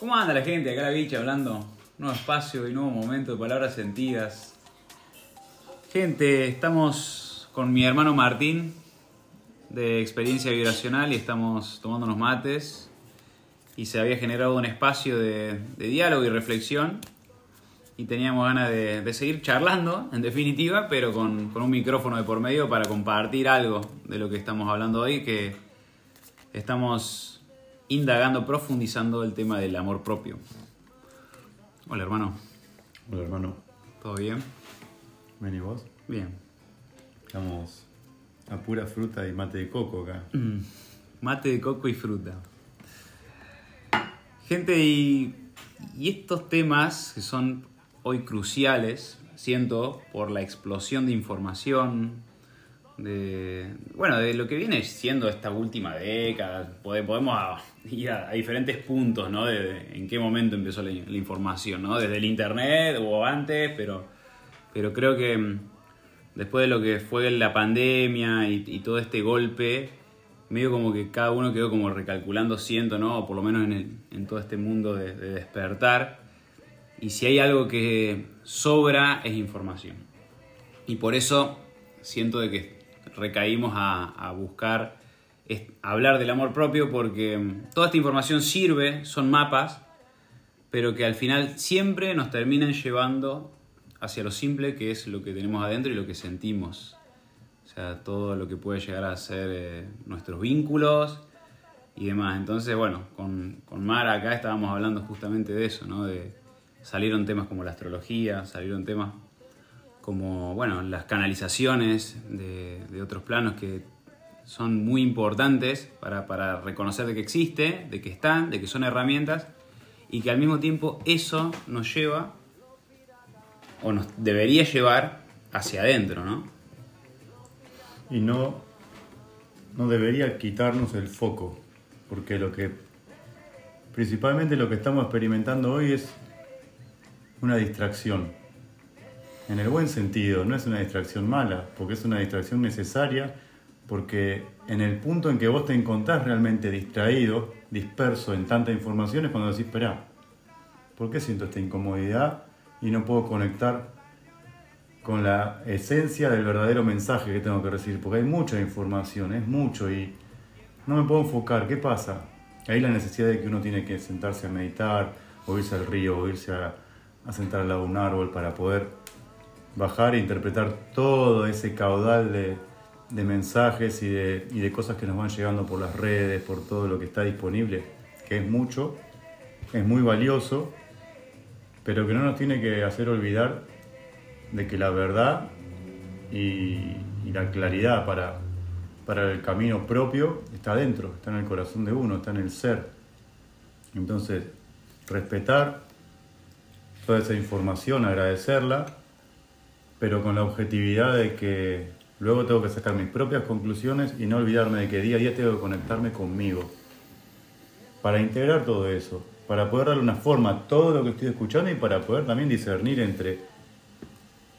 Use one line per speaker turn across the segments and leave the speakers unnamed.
¿Cómo anda la gente? Acá la bicha hablando. Nuevo espacio y nuevo momento de palabras sentidas. Gente, estamos con mi hermano Martín de experiencia vibracional y estamos tomando unos mates. Y se había generado un espacio de, diálogo y reflexión. Y teníamos ganas de, de seguir charlando, en definitiva, pero con, con un micrófono de por medio para compartir algo de lo que estamos hablando hoy, que estamos indagando, profundizando el tema del amor propio. Hola hermano,
Hola hermano,
¿todo bien?
ven y vos.
Bien.
Estamos a pura fruta y mate de coco acá.
Mm, Mate de coco y fruta. Gente, y, y estos temas que son hoy cruciales, siento, por la explosión de información, bueno, de lo que viene siendo esta última década, Pode- podemos a- ir a, diferentes puntos, ¿no? De, en qué momento empezó la, información, ¿no? Desde el internet o antes, pero, pero creo que mm, después de lo que fue la pandemia y, todo este golpe, medio como que cada uno quedó como recalculando, siento, ¿no? Por lo menos en, el- en todo este mundo de, de despertar. Y si hay algo que sobra es información. Y por eso siento de que recaímos a, a buscar es- hablar del amor propio porque mm, toda esta información sirve, son mapas, pero que al final siempre nos terminan llevando hacia lo simple que es lo que tenemos adentro y lo que sentimos. O sea, todo lo que puede llegar a ser eh, nuestros vínculos y demás. Entonces, bueno, con, con Mara acá estábamos hablando justamente de eso, ¿no? De, salieron temas como la astrología, salieron temas como, bueno, las canalizaciones de, de otros planos que son muy importantes para, para reconocer de que existe, de que están, de que son herramientas y que al mismo tiempo eso nos lleva o nos debería llevar hacia adentro, ¿no?
Y no, no debería quitarnos el foco, porque lo que principalmente lo que estamos experimentando hoy es una distracción. En el buen sentido, no es una distracción mala, porque es una distracción necesaria, porque en el punto en que vos te encontrás realmente distraído, disperso en tanta información, es cuando decís, espera, ¿por qué siento esta incomodidad y no puedo conectar con la esencia del verdadero mensaje que tengo que recibir? Porque hay mucha información, es mucho y no me puedo enfocar. ¿Qué pasa? Ahí la necesidad de que uno tiene que sentarse a meditar, o irse al río, o irse a, a sentar al lado de un árbol para poder bajar e interpretar todo ese caudal de, de mensajes y de, y de cosas que nos van llegando por las redes, por todo lo que está disponible, que es mucho, es muy valioso, pero que no nos tiene que hacer olvidar de que la verdad y, la claridad para, para el camino propio está dentro, está en el corazón de uno, está en el ser. Entonces, respetar toda esa información, agradecerla, pero con la objetividad de que luego tengo que sacar mis propias conclusiones y no olvidarme de que día a día tengo que conectarme conmigo. Para integrar todo eso, para poder darle una forma a todo lo que estoy escuchando y para poder también discernir entre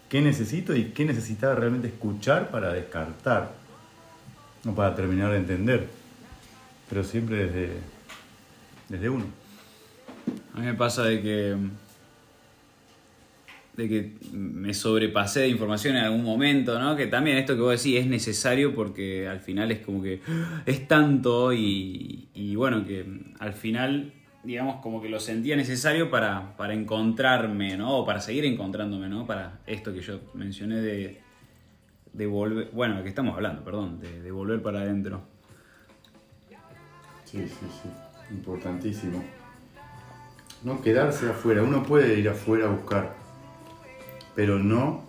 qué necesito y qué necesitaba realmente escuchar para descartar, no para terminar de entender, pero siempre desde, desde uno.
A mí me pasa de que. De que me sobrepasé de información en algún momento, ¿no? Que también esto que vos decís es necesario porque al final es como que es tanto y, y bueno, que al final, digamos, como que lo sentía necesario para, para encontrarme, ¿no? O para seguir encontrándome, ¿no? Para esto que yo mencioné de, de volver, bueno, lo que estamos hablando, perdón, de, de volver para adentro.
Sí, sí, sí, importantísimo. No quedarse afuera, uno puede ir afuera a buscar, pero no,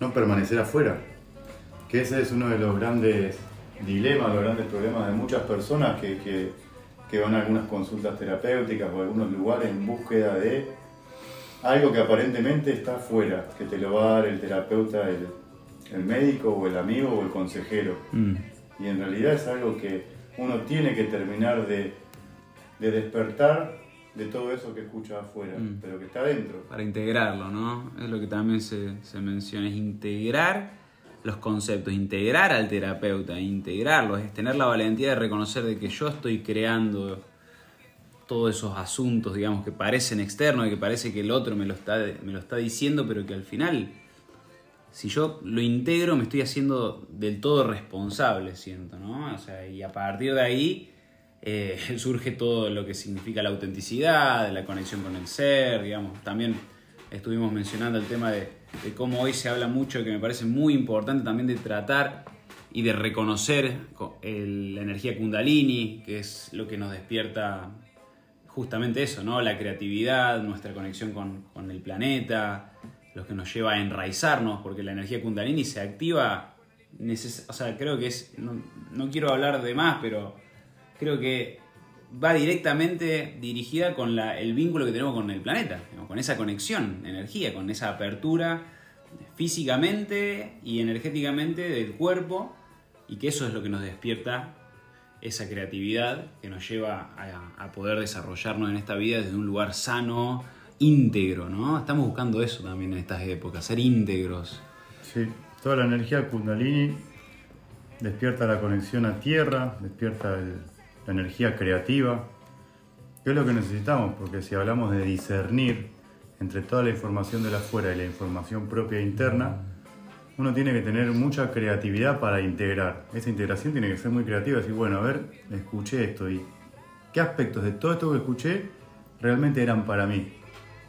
no permanecer afuera. Que ese es uno de los grandes dilemas, los grandes problemas de muchas personas que, que, que van a algunas consultas terapéuticas o a algunos lugares en búsqueda de algo que aparentemente está afuera, que te lo va a dar el terapeuta, el, el médico o el amigo o el consejero.
Mm.
Y en realidad es algo que uno tiene que terminar de, de despertar de todo eso que escucha afuera,
Mm.
pero que está dentro.
Para integrarlo, ¿no? Es lo que también se, se menciona, es integrar los conceptos, integrar al terapeuta, integrarlos, es tener la valentía de reconocer de que yo estoy creando todos esos asuntos, digamos, que parecen externos y que parece que el otro me lo está, me lo está diciendo, pero que al final, si yo lo integro, me estoy haciendo del todo responsable, siento, ¿no? O sea, y a partir de ahí eh, surge todo lo que significa la autenticidad, la conexión con el ser, digamos. También estuvimos mencionando el tema de, de cómo hoy se habla mucho, que me parece muy importante también de tratar y de reconocer la energía kundalini, que es lo que nos despierta justamente eso, ¿no? La creatividad, nuestra conexión con, el planeta, lo que nos lleva a enraizarnos, porque la energía kundalini se activa, o sea, creo que es, no, quiero hablar de más, pero creo que va directamente dirigida con el vínculo que tenemos con el planeta, con esa conexión, energía, con esa apertura físicamente y energéticamente del cuerpo, y que eso es lo que nos despierta esa creatividad que nos lleva a, poder desarrollarnos en esta vida desde un lugar sano, íntegro, ¿no? Estamos buscando eso también en estas épocas, ser íntegros.
Sí, toda la energía kundalini despierta la conexión a tierra, despierta la energía creativa, que es lo que necesitamos, porque si hablamos de discernir entre toda la información de la afuera y la información propia interna, uno tiene que tener mucha creatividad para integrar. Esa integración tiene que ser muy creativa, decir, bueno, a ver, escuché esto y qué aspectos de todo esto que escuché realmente eran para mí,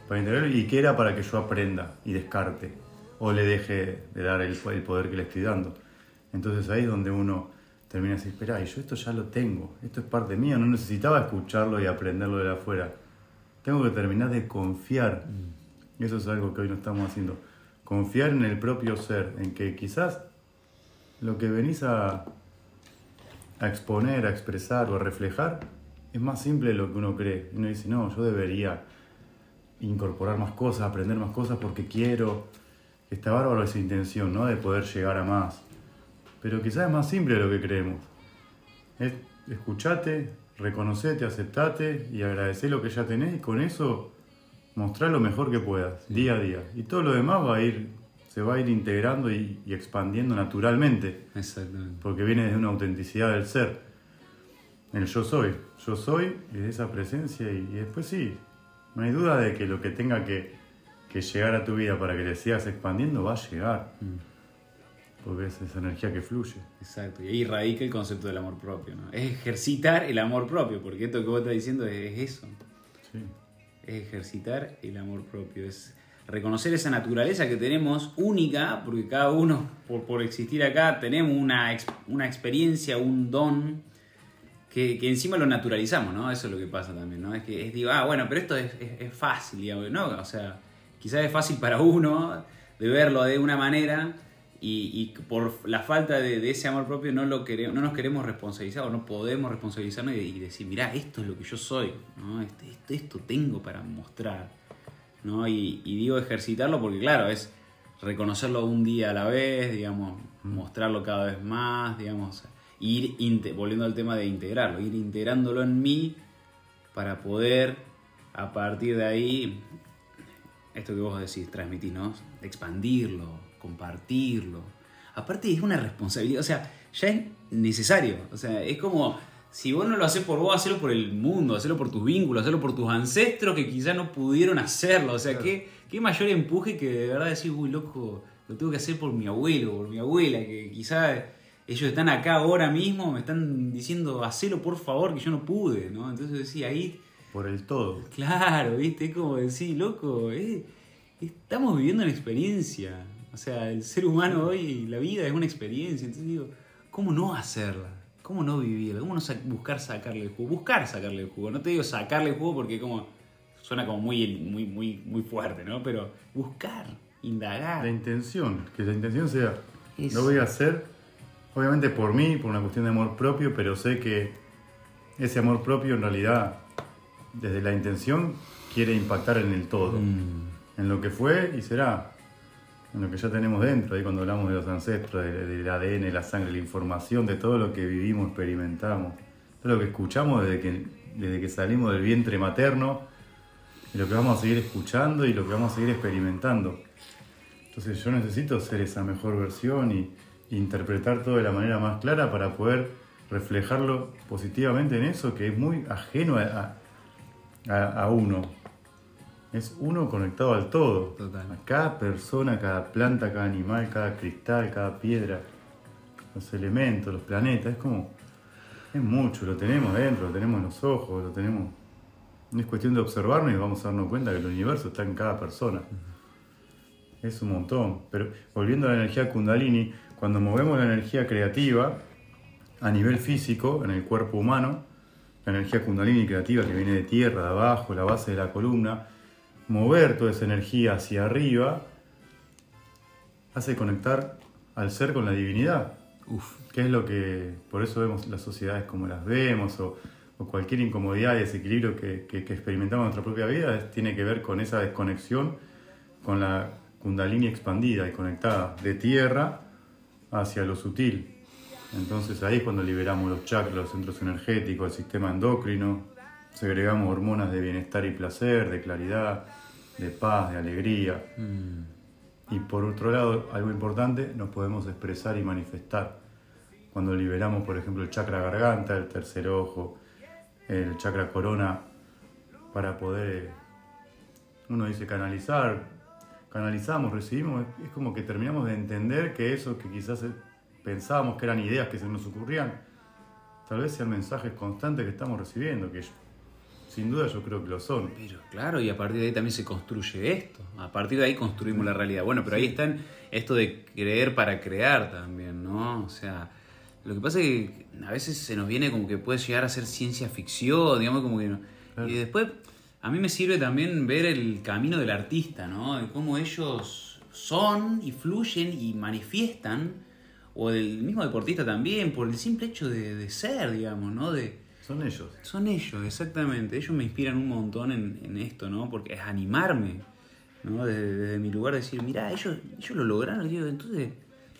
para integrar y qué era para que yo aprenda y descarte o le deje de dar el, poder que le estoy dando. Entonces ahí es donde uno termina así, espera, y yo esto ya lo tengo, esto es parte mía, no necesitaba escucharlo y aprenderlo de afuera. Tengo que terminar de confiar. Y eso es algo que hoy no estamos haciendo confiar en el propio ser, en que quizás lo que venís a, a exponer, a expresar o a reflejar es más simple de lo que uno cree. Uno dice, no, yo debería incorporar más cosas, aprender más cosas porque quiero. Está bárbaro esa intención, ¿no? De poder llegar a más. Pero quizás es más simple de lo que creemos. Es escuchate, reconocete, aceptate y agradecer lo que ya tenés y con eso mostrar lo mejor que puedas, día a día. Y todo lo demás va a ir, se va a ir integrando y, expandiendo naturalmente.
Exactamente.
Porque viene de una autenticidad del ser. El yo soy. Yo soy de esa presencia. Y, después sí, no hay duda de que lo que tenga que, llegar a tu vida para que te sigas expandiendo va a llegar. Mm. Porque es esa energía que fluye.
Exacto. Y ahí radica el concepto del amor propio. Es ejercitar el amor propio. Porque esto que vos estás diciendo es, es eso. Sí es ejercitar el amor propio, es reconocer esa naturaleza que tenemos única, porque cada uno, por, existir acá, tenemos una, una experiencia, un don, que, encima lo naturalizamos, ¿no? Eso es lo que pasa también, ¿no? Es que es, digo, ah, bueno, pero esto es, es, fácil, digamos, ¿no? O sea, quizás es fácil para uno de verlo de una manera, y, por la falta de, ese amor propio no, lo queremos, no nos queremos responsabilizar o no podemos responsabilizarnos y, decir, mirá, esto es lo que yo soy, ¿no? Este, esto, tengo para mostrar. ¿no? Y, digo ejercitarlo porque claro, es reconocerlo un día a la vez, digamos, mostrarlo cada vez más, digamos, ir volviendo al tema de integrarlo, ir integrándolo en mí para poder a partir de ahí, esto que vos decís, transmitir, ¿no? expandirlo, compartirlo. Aparte es una responsabilidad, o sea, ya es necesario. O sea, es como, si vos no lo haces por vos, hacelo por el mundo, hacelo por tus vínculos, hacelo por tus ancestros que quizás no pudieron hacerlo. O sea, ¿qué, qué mayor empuje que de verdad decir, uy, loco, lo tengo que hacer por mi abuelo, por mi abuela, que quizás ellos están acá ahora mismo, me están diciendo, hacelo por favor, que yo no pude, ¿no? Entonces decía, ahí...
Por el todo.
Claro, ¿viste? Es como decir, loco, eh, estamos viviendo una experiencia. O sea, el ser humano hoy, la vida es una experiencia. Entonces digo, ¿cómo no hacerla? ¿Cómo no vivirla? ¿Cómo no buscar sacarle el jugo? Buscar sacarle el jugo. No te digo sacarle el jugo porque como suena como muy, muy, muy, muy fuerte, ¿no? Pero buscar, indagar.
La intención, que la intención sea, lo voy a hacer, obviamente por mí, por una cuestión de amor propio, pero sé que ese amor propio en realidad, desde la intención, quiere impactar en el todo, mm. en lo que fue y será en lo que ya tenemos dentro, ahí cuando hablamos de los ancestros, del, ADN, la sangre, la información, de todo lo que vivimos, experimentamos, todo lo que escuchamos desde que, desde que salimos del vientre materno, y lo que vamos a seguir escuchando y lo que vamos a seguir experimentando. Entonces yo necesito ser esa mejor versión y, interpretar todo de la manera más clara para poder reflejarlo positivamente en eso que es muy ajeno a, a uno. Es uno conectado al todo.
Total.
A cada persona, cada planta, cada animal, cada cristal, cada piedra, los elementos, los planetas. Es como. Es mucho, lo tenemos dentro, lo tenemos en los ojos, lo tenemos. Es cuestión de observarnos y vamos a darnos cuenta que el universo está en cada persona. Es un montón. Pero volviendo a la energía Kundalini, cuando movemos la energía creativa a nivel físico, en el cuerpo humano, la energía Kundalini creativa que viene de tierra, de abajo, la base de la columna, mover toda esa energía hacia arriba hace conectar al ser con la divinidad.
Uf,
que es lo que, por eso vemos las sociedades como las vemos, o, o cualquier incomodidad y desequilibrio que, que- que experimentamos en nuestra propia vida, es- tiene que ver con esa desconexión con la kundalini expandida y conectada de tierra hacia lo sutil. Entonces ahí es cuando liberamos los chakras, los centros energéticos, el sistema endocrino, segregamos hormonas de bienestar y placer, de claridad, de paz, de alegría. Y por otro lado, algo importante, nos podemos expresar y manifestar. Cuando liberamos, por ejemplo, el chakra garganta, el tercer ojo, el chakra corona, para poder, uno dice canalizar, canalizamos, recibimos, es- como que terminamos de entender que eso que quizás eh, pensábamos que eran ideas que se nos ocurrían, tal vez sean mensajes constantes que estamos recibiendo, que sin duda yo creo que lo son.
Pero claro, y a partir de ahí también se construye esto. A partir de ahí construimos la realidad. Bueno, pero ahí está esto de creer para crear también, ¿no? O sea, lo que pasa es que a veces se nos viene como que puede llegar a ser ciencia ficción, digamos, como que no.
Claro.
Y después, a mí me sirve también ver el camino del artista, ¿no? De cómo ellos son y fluyen y manifiestan, o del mismo deportista también, por el simple hecho de, de ser, digamos, ¿no? De,
Son ellos.
son ellos, exactamente. Ellos me inspiran un montón en, esto, ¿no? Porque es animarme, ¿no? Desde, mi lugar decir, mirá, ellos, ellos lo lograron, digo, entonces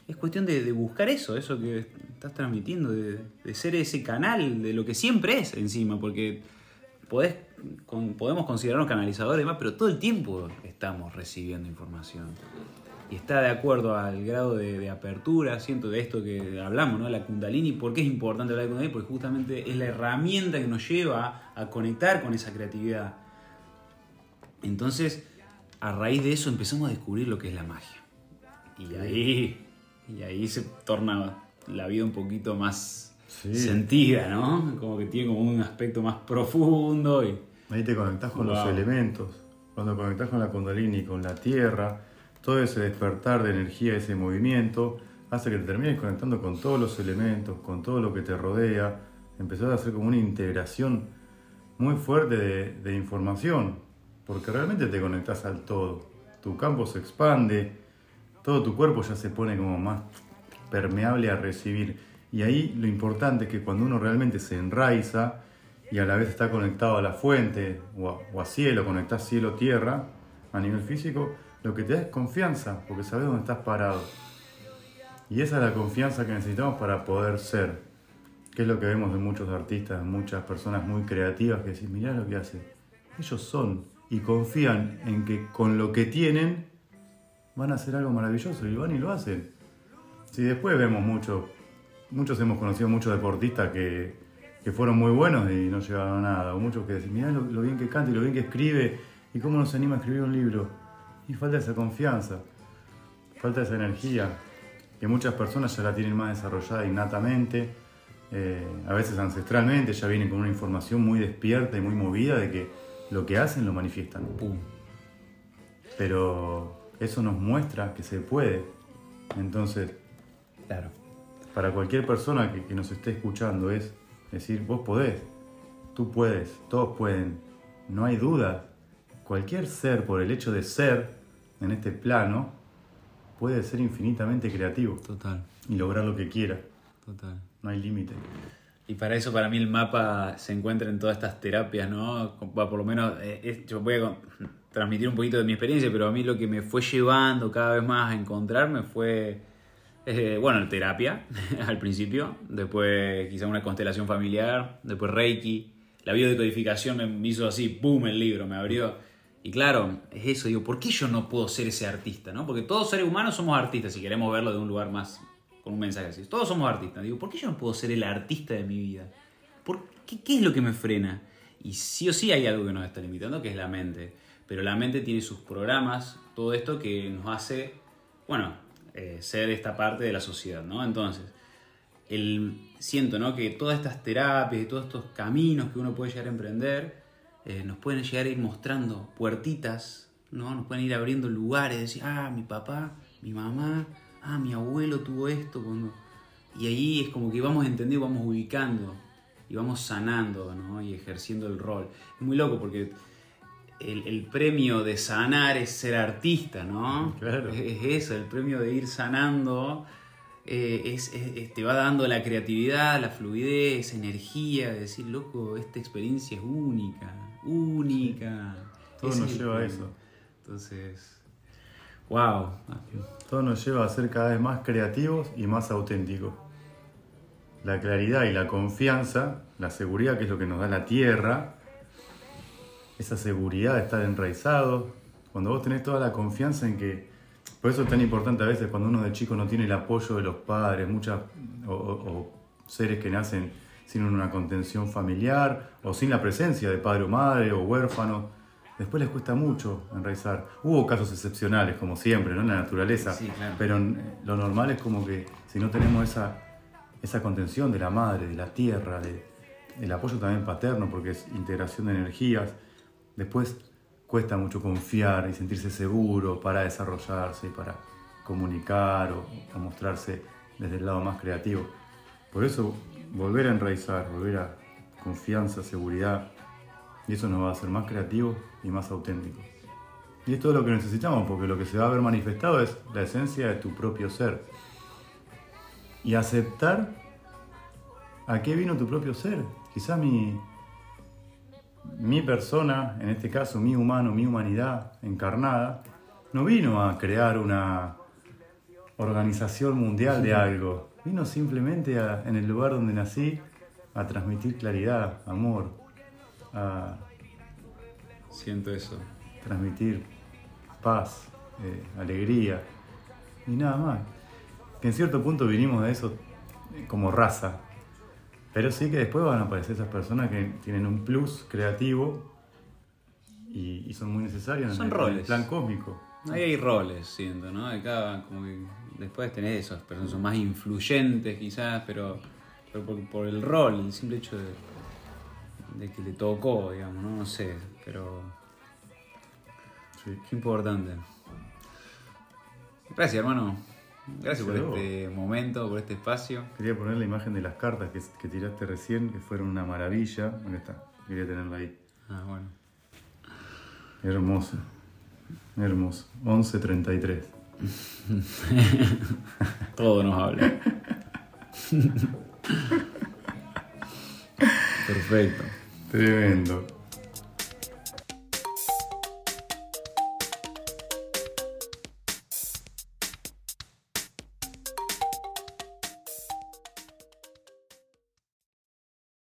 es cuestión de, de buscar eso, eso que estás transmitiendo, de, de ser ese canal de lo que siempre es encima, porque podés, con- podemos considerarnos canalizadores y demás, pero todo el tiempo estamos recibiendo información. Y está de acuerdo al grado de, de apertura, siento, de esto que hablamos, ¿no? La Kundalini, ¿por qué es importante hablar de Kundalini? Porque justamente es la herramienta que nos lleva a conectar con esa creatividad. Entonces, a raíz de eso empezamos a descubrir lo que es la magia. Y ahí, y ahí se torna la vida un poquito más
Sí.
sentida, ¿no? Como que tiene como un aspecto más profundo y...
Ahí te conectás con los elementos. Cuando conectás con la Kundalini, con la tierra, todo ese despertar de energía, ese movimiento, hace que te termines conectando con todos los elementos, con todo lo que te rodea. Empezás a hacer como una integración muy fuerte de, información, porque realmente te conectás al todo. Tu campo se expande, todo tu cuerpo ya se pone como más permeable a recibir. Y ahí lo importante es que cuando uno realmente se enraiza y a la vez está conectado a la fuente o a, o a cielo, conectás cielo-tierra a nivel físico, lo que te da es confianza, porque sabes dónde estás parado. Y esa es la confianza que necesitamos para poder ser, que es lo que vemos de muchos artistas, muchas personas muy creativas que dicen, mirá lo que hacen. Ellos son y confían en que con lo que tienen van a hacer algo maravilloso y van y lo hacen. Si después vemos mucho, muchos hemos conocido muchos deportistas que, que fueron muy buenos y no llegaron a nada, o muchos que dicen, mirá lo bien que canta y lo bien que escribe y cómo nos anima a escribir un libro. Y falta esa confianza, falta esa energía, que muchas personas ya la tienen más desarrollada innatamente, eh, a veces ancestralmente, ya vienen con una información muy despierta y muy movida de que lo que hacen lo manifiestan.
¡Pum!
Pero eso nos muestra que se puede. Entonces,
Claro.
para cualquier persona que, que nos esté escuchando es decir, vos podés, tú puedes, todos pueden, no hay duda. Cualquier ser, por el hecho de ser en este plano, puede ser infinitamente creativo
Total,
y lograr lo que quiera.
total.
No hay límite.
Y para eso, para mí, el mapa se encuentra en todas estas terapias, ¿no? Por lo menos, eh, es- yo voy a transmitir un poquito de mi experiencia, pero a mí lo que me fue llevando cada vez más a encontrarme fue, eh, bueno, terapia al principio, después quizá una constelación familiar, después Reiki, la biodecodificación me hizo así, ¡pum!, el libro, me abrió. Y claro, es eso, digo, ¿por qué yo no puedo ser ese artista, no? Porque todos seres humanos somos artistas, si queremos verlo de un lugar más, con un mensaje así. Todos somos artistas. Digo, ¿por qué yo no puedo ser el artista de mi vida? ¿Por qué, ¿Qué es lo que me frena? Y sí o sí hay algo que nos está limitando, que es la mente. Pero la mente tiene sus programas, todo esto que nos hace, bueno, eh, ser esta parte de la sociedad, ¿no? Entonces, el, siento, ¿no? Que todas estas terapias y todos estos caminos que uno puede llegar a emprender, eh, nos pueden llegar a ir mostrando puertitas, ¿no? Nos pueden ir abriendo lugares, decir, ah, mi papá, mi mamá, ah, mi abuelo tuvo esto cuando... Y ahí es como que vamos entendiendo, vamos ubicando y vamos sanando, ¿no? Y ejerciendo el rol. Es muy loco porque el, premio de sanar es ser artista, ¿no?
Claro.
Es, eso, el premio de ir sanando eh, es, te va dando la creatividad, la fluidez, energía, de decir, loco, esta experiencia es única, única.
Todo nos lleva a eso.
Entonces, wow.
Todo nos lleva a ser cada vez más creativos y más auténticos. La claridad y la confianza, la seguridad que es lo que nos da la tierra, esa seguridad de estar enraizado, cuando vos tenés toda la confianza en que, por eso es tan importante a veces cuando uno de chico no tiene el apoyo de los padres, muchas, o, seres que nacen sin una contención familiar, o sin la presencia de padre o madre, o huérfano, después les cuesta mucho enraizar. Hubo casos excepcionales, como siempre, ¿no? en la naturaleza, pero lo normal es como que si no tenemos esa, esa contención de la madre, de la tierra, de, el apoyo también paterno, porque es integración de energías, Después cuesta mucho confiar y sentirse seguro para desarrollarse y para comunicar o, mostrarse desde el lado más creativo. Por eso volver a enraizar, volver a confianza, seguridad, y eso nos va a hacer más creativos y más auténticos. Y es todo lo que necesitamos, porque lo que se va a ver manifestado es la esencia de tu propio ser. Y aceptar a qué vino tu propio ser. Quizá mi, mi persona, en este caso mi humano, mi humanidad encarnada, no vino a crear una organización mundial de algo, vino simplemente en el lugar donde nací a transmitir claridad, amor, a...
Siento eso.
Transmitir paz, eh, alegría y nada más. Que en cierto punto vinimos de eso como raza, pero sí que después van a aparecer esas personas que tienen un plus creativo y, son muy necesarios
en, el,
plan cósmico.
Ahí hay roles, siento, ¿no? Cada, como que después tenés esas personas son más influyentes quizás, pero, por, el rol, el simple hecho de, que le tocó, digamos, ¿no? No sé, pero... Qué importante. Gracias, hermano. Gracias por este momento, por este espacio.
Quería poner la imagen de las cartas que, tiraste recién, que fueron una maravilla. ¿Dónde está? Quería tenerla ahí.
Ah, bueno.
Hermoso. Hermoso. 11.33.
Todo nos habla. Perfecto.
Tremendo.